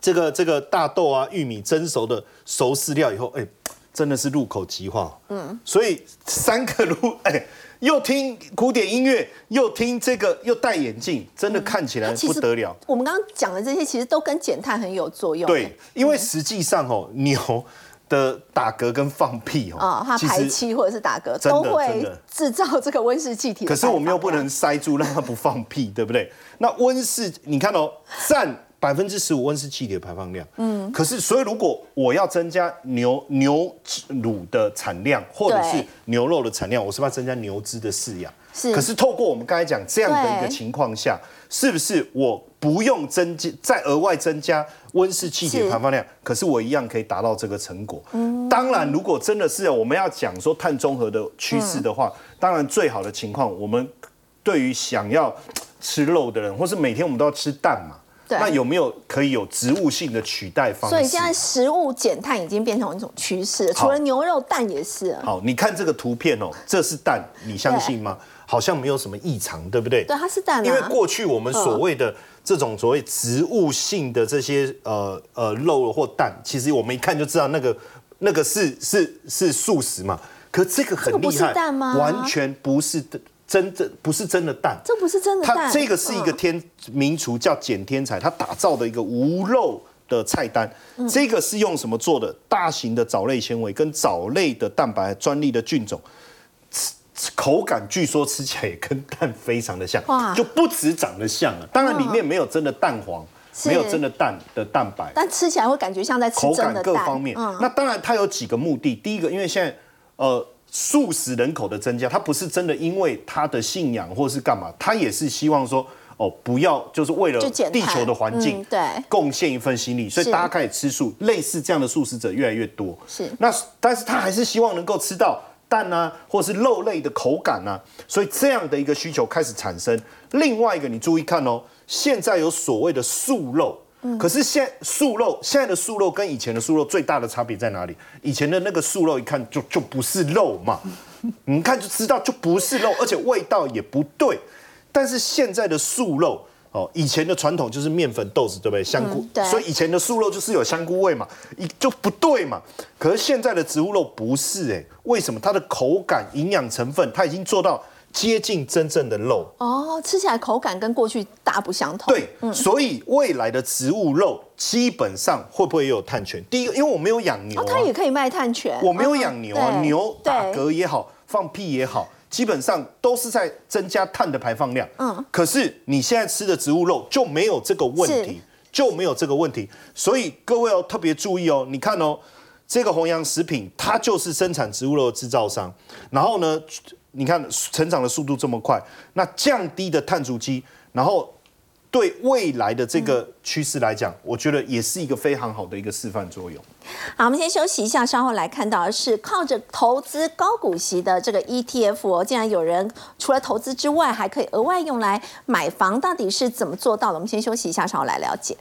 这个这个大豆啊、玉米蒸熟的熟饲料以后，哎，真的是入口即化。嗯，所以三个路，哎，又听古典音乐，又听这个，又戴眼镜，真的看起来不得了。我们刚刚讲的这些，其实都跟减碳很有作用。对，因为实际上哦，牛的打嗝跟放屁啊，哦，它排气或者是打嗝都会制造这个温室气体可。是我们又不能塞住，让它不放屁，对不对？那温室，你看哦，占百分之十五温室气体的排放量。嗯。可是，所以如果我要增加牛牛乳的产量，或者是牛肉的产量，我是不是要增加牛只的饲养？是可是透过我们刚才讲这样的一个情况下，是不是我不用增加再额外增加温室气体的排放量，可是我一样可以达到这个成果？嗯当然，如果真的是我们要讲说碳中和的趋势的话，当然最好的情况，我们对于想要吃肉的人，或是每天我们都要吃蛋嘛。对那有没有可以有植物性的取代方式？所以现在食物减碳已经变成一种趋势，除了牛肉，蛋也是。好，你看这个图片哦，这是蛋，你相信吗？好像没有什么异常，对不对？对，它是蛋啊。因为过去我们所谓的这种所谓植物性的这些呃呃肉或蛋，其实我们一看就知道那个那个是是是素食嘛。可这个很厉害，这个不是蛋吗完全不是真正不是真的蛋，这不是真的蛋。它这个是一个天名厨叫简天才，他打造的一个无肉的菜单。这个是用什么做的？大型的藻类纤维跟藻类的蛋白专利的菌种，吃吃口感据说吃起来也跟蛋非常的像，就不止长得像啊，当然里面没有真的蛋黄，是没有真的蛋的蛋白。但吃起来会感觉像在吃口感真的蛋。各方面。嗯那当然，它有几个目的。第一个，因为现在呃素食人口的增加，它不是真的因为他的信仰或是干嘛，他也是希望说哦不要就是为了地球的环境嗯对贡献一份心力，所以大家开始吃素，类似这样的素食者越来越多。是那但是他还是希望能够吃到。蛋啊，或是肉类的口感啊，所以这样的一个需求开始产生。另外一个，你注意看哦，现在有所谓的素肉，可是现素肉现在的素肉跟以前的素肉最大的差别在哪里？以前的那个素肉一看就就不是肉嘛，你看就知道就不是肉，而且味道也不对。但是现在的素肉。哦，以前的传统就是面粉、豆子，对不对？香菇，对所以以前的素肉就是有香菇味嘛，一就不对嘛。可是现在的植物肉不是哎、为什么？它的口感、营养成分，它已经做到接近真正的肉。哦，吃起来口感跟过去大不相同。对，所以未来的植物肉基本上会不会也有碳权？第一个，因为我没有养牛、它也可以卖碳权。我没有养牛啊，嗯牛打嗝也好，放屁也好，基本上都是在增加碳的排放量。嗯，可是你现在吃的植物肉就没有这个问题，就没有这个问题。所以各位要特别注意哦，你看哦，这个弘扬食品它就是生产植物肉的制造商，然后呢，你看成长的速度这么快，那降低的碳足迹，然后。对未来的这个趋势来讲，我觉得也是一个非常好的一个示范作用。好，我们先休息一下，稍后来看到是靠着投资高股息的这个 ETF 哦，竟然有人除了投资之外，还可以额外用来买房，到底是怎么做到的？我们先休息一下，稍后来了解。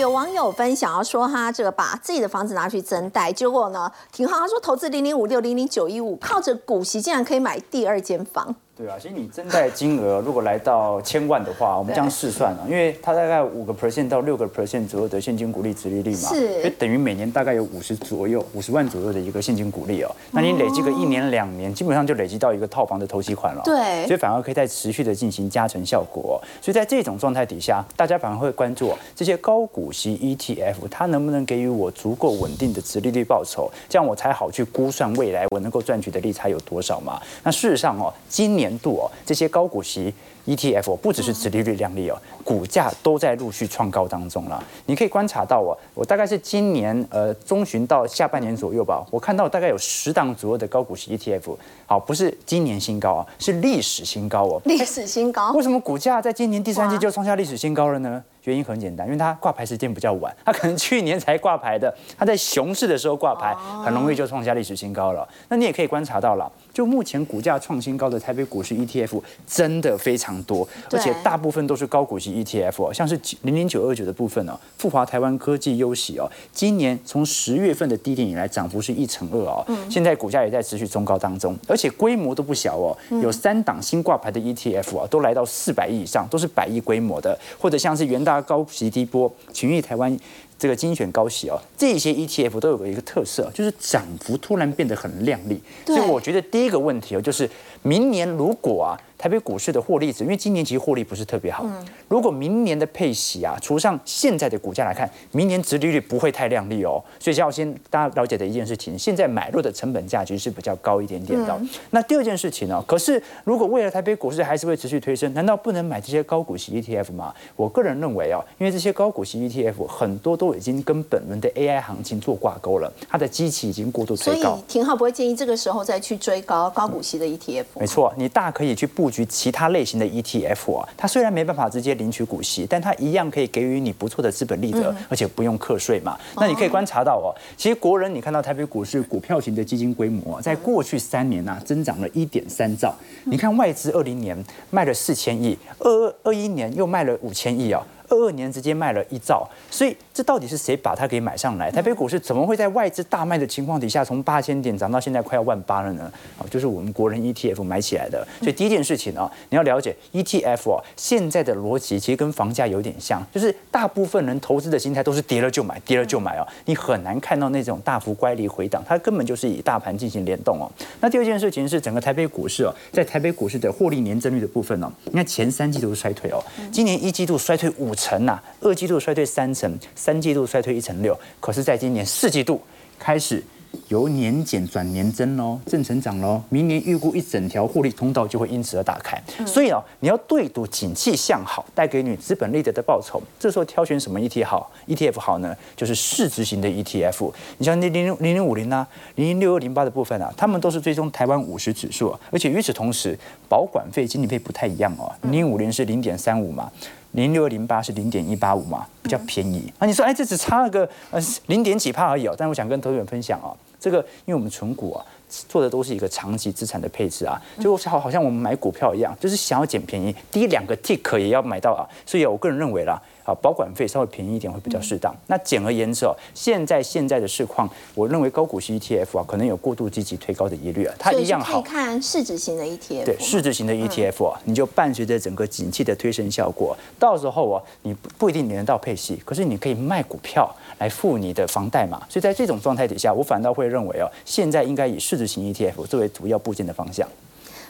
有网友分享要说他这个把自己的房子拿去增贷，结果呢挺好，他说投资零零五六零零九一五，靠着股息竟然可以买第二间房。对啊，其实你增贷金额如果来到千万的话，我们这样试算啊，因为它大概五个 percent 到六个 percent 左右的现金股利、值利率嘛，是就等于每年大概有五十左右、五十万左右的一个现金股利哦。那你累积个一年两年，基本上就累积到一个套房的头期款了。对所以反而可以再持续的进行加成效果、哦。所以在这种状态底下，大家反而会关注、哦、这些高股息 ETF，它能不能给予我足够稳定的值利率报酬，这样我才好去估算未来我能够赚取的利差有多少嘛。那事实上哦，今年度哦这些高股息 ETF 不只是殖利率亮丽哦，股价都在陆续创高当中了。你可以观察到哦，我大概是今年呃中旬到下半年左右吧，我看到大概有十档左右的高股息 ETF，好，不是今年新高啊，是历史新高哦。历史新高为，什么股价在今年第三季就创下历史新高了呢？原因很简单，因为它挂牌时间比较晚，它可能去年才挂牌的，它在熊市的时候挂牌，很容易就创下历史新高了。那你也可以观察到了，就目前股价创新高的台北股市 ETF 真的非常多，而且大部分都是高股息 ETF 哦，像是零零九二九的部分哦，富华台湾科技优喜哦，今年从十月份的低点以来涨幅是一成二哦，现在股价也在持续中高当中，而且规模都不小哦，有三档新挂牌的 ETF 啊，都来到四百亿以上，都是百亿规模的，或者像是元大高息低波、群益台湾。这个精选高息哦，这些 ETF 都有一个特色，就是涨幅突然变得很亮丽。所以我觉得第一个问题哦，就是明年如果啊，台北股市的获利值，因为今年其实获利不是特别好，如果明年的配息啊，除上现在的股价来看，明年殖利率不会太亮丽哦。所以要先大家了解的一件事情，现在买入的成本价其实是比较高一点点的。那第二件事情呢、可是如果未来台北股市还是会持续推升，难道不能买这些高股息 ETF 吗？我个人认为哦，因为这些高股息 ETF 很多都已经跟本轮的 AI 行情做挂钩了，它的基期已经过度所以推高。廷浩不会建议这个时候再去追高高股息的 ETF。没错，你大可以去布局其他类型的 ETF 啊。它虽然没办法直接领取股息，但它一样可以给予你不错的资本利得，而且不用课税嘛。那你可以观察到哦，其实国人你看到台北股市股票型的基金规模，在过去三年呐增长了一点三兆。你看外资二零年卖了四千亿，二二二一年又卖了五千亿啊。二二年直接卖了一兆，所以这到底是谁把它给买上来？台北股市怎么会在外资大卖的情况底下，从八千点涨到现在快要万八了呢？哦，就是我们国人 ETF 买起来的。所以第一件事情啊，你要了解 ETF 哦，现在的逻辑其实跟房价有点像，就是大部分人投资的心态都是跌了就买，跌了就买哦，你很难看到那种大幅乖离回档，它根本就是以大盘进行联动哦。那第二件事情是整个台北股市哦，在台北股市的获利年增率的部分哦，你看前三季度衰退哦，今年一季度衰退五。成呐，二季度衰退三成，三季度衰退一成六，可是，在今年四季度开始。由年减转年增喽，正成长喽。明年预估一整条获利通道就会因此而打开。所以啊，你要对赌景气向好，带给你资本利得的报酬。这时候挑选什么 ETF 好？ETF 好呢？就是市值型的 ETF。你像零零零零五零啊，零零六二零八的部分啊，他们都是追踪台湾五十指数，而且与此同时，保管费、经理费不太一样哦。零零五零是零点三五嘛，零六二零八是零点一八五嘛，比较便宜。啊，你说哎，这只差了个呃零点几帕而已哦。但我想跟投资人分享哦。这个，因为我们存股啊，做的都是一个长期资产的配置啊，就好好像我们买股票一样，就是想要捡便宜，第一两个 tick 也要买到啊，所以我个人认为啦。啊，保管费稍微便宜一点会比较适当。那简而言之哦，现在现在的市况，我认为高股息 ETF 啊，可能有过度积极推高的疑虑啊。它一样好看市值型的 ETF。对，市值型的 ETF 啊，你就伴随着整个景气的推升效果，到时候啊，你不不一定领得到配息，可是你可以卖股票来付你的房贷嘛。所以在这种状态底下，我反倒会认为哦，现在应该以市值型 ETF 作为主要部件的方向。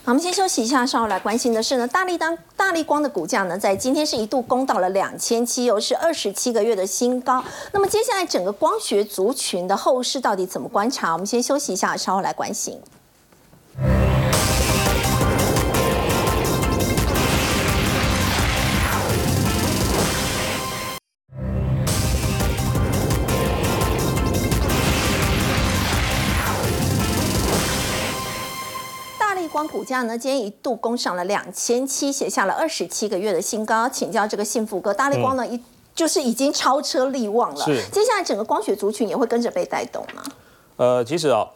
好，我们先休息一下，稍后来关心的是呢，大力当大力光的股价呢，在今天是一度攻到了两千七，又是二十七个月的新高。那么接下来整个光学族群的后市到底怎么观察？我们先休息一下，稍后来关心。光股价呢，今天一度攻上了两千七，写下了二十七个月的新高。请教这个幸福哥，大力光呢一就是已经超车力旺了。是，接下来整个光学族群也会跟着被带动吗？呃，其实哦，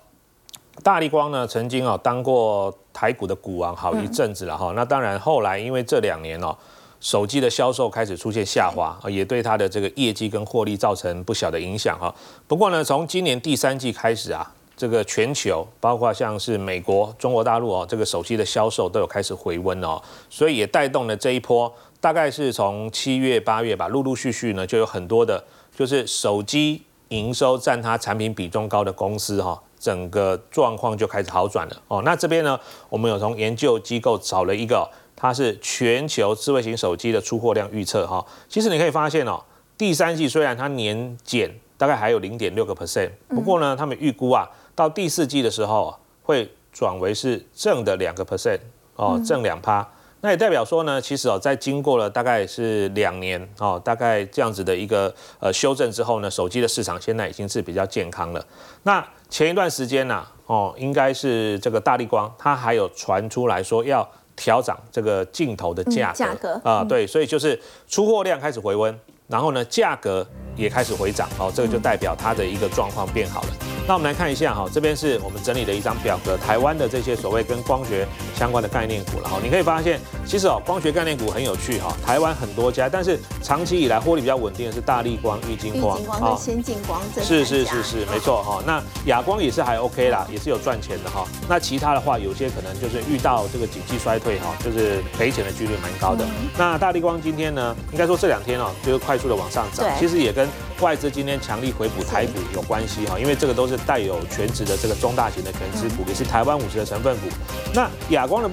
大力光呢曾经哦当过台股的股王好一阵子了哈。那当然后来因为这两年哦手机的销售开始出现下滑，也对它的这个业绩跟获利造成不小的影响哈。不过呢，从今年第三季开始啊。这个全球，包括像是美国、中国大陆哦，这个手机的销售都有开始回温哦，所以也带动了这一波。大概是从七月、八月吧，陆陆续续呢，就有很多的，就是手机营收占它产品比重高的公司哈，整个状况就开始好转了哦。那这边呢，我们有从研究机构找了一个，它是全球智慧型手机的出货量预测哈。其实你可以发现哦，第三季虽然它年减大概还有零点六个 percent，不过呢，他们预估啊。到第四季的时候，会转为是正的两个 percent 哦，正两趴，那也代表说呢，其实哦，在经过了大概是两年哦，大概这样子的一个呃修正之后呢，手机的市场现在已经是比较健康了。那前一段时间呢，哦，应该是这个大力光，它还有传出来说要调涨这个镜头的价格啊，对，所以就是出货量开始回温，然后呢，价格也开始回涨，哦，这个就代表它的一个状况变好了。那我们来看一下哈，这边是我们整理的一张表格，台湾的这些所谓跟光学相关的概念股，然后你可以发现，其实哦，光学概念股很有趣哈，台湾很多家，但是长期以来获利比较稳定的是大力光、玉金光、啊，先进光，是是是是，没错哈。那亚光也是还 OK 啦，也是有赚钱的哈。那其他的话，有些可能就是遇到这个景气衰退哈，就是赔钱的几率蛮高的。那大力光今天呢，应该说这两天哦，就是快速的往上涨，其实也跟外资今天强力回补台股有关系哈，因为这个都是。带有全职的这个中大型的全资股，也是台湾五十的成分股。那亚光的部。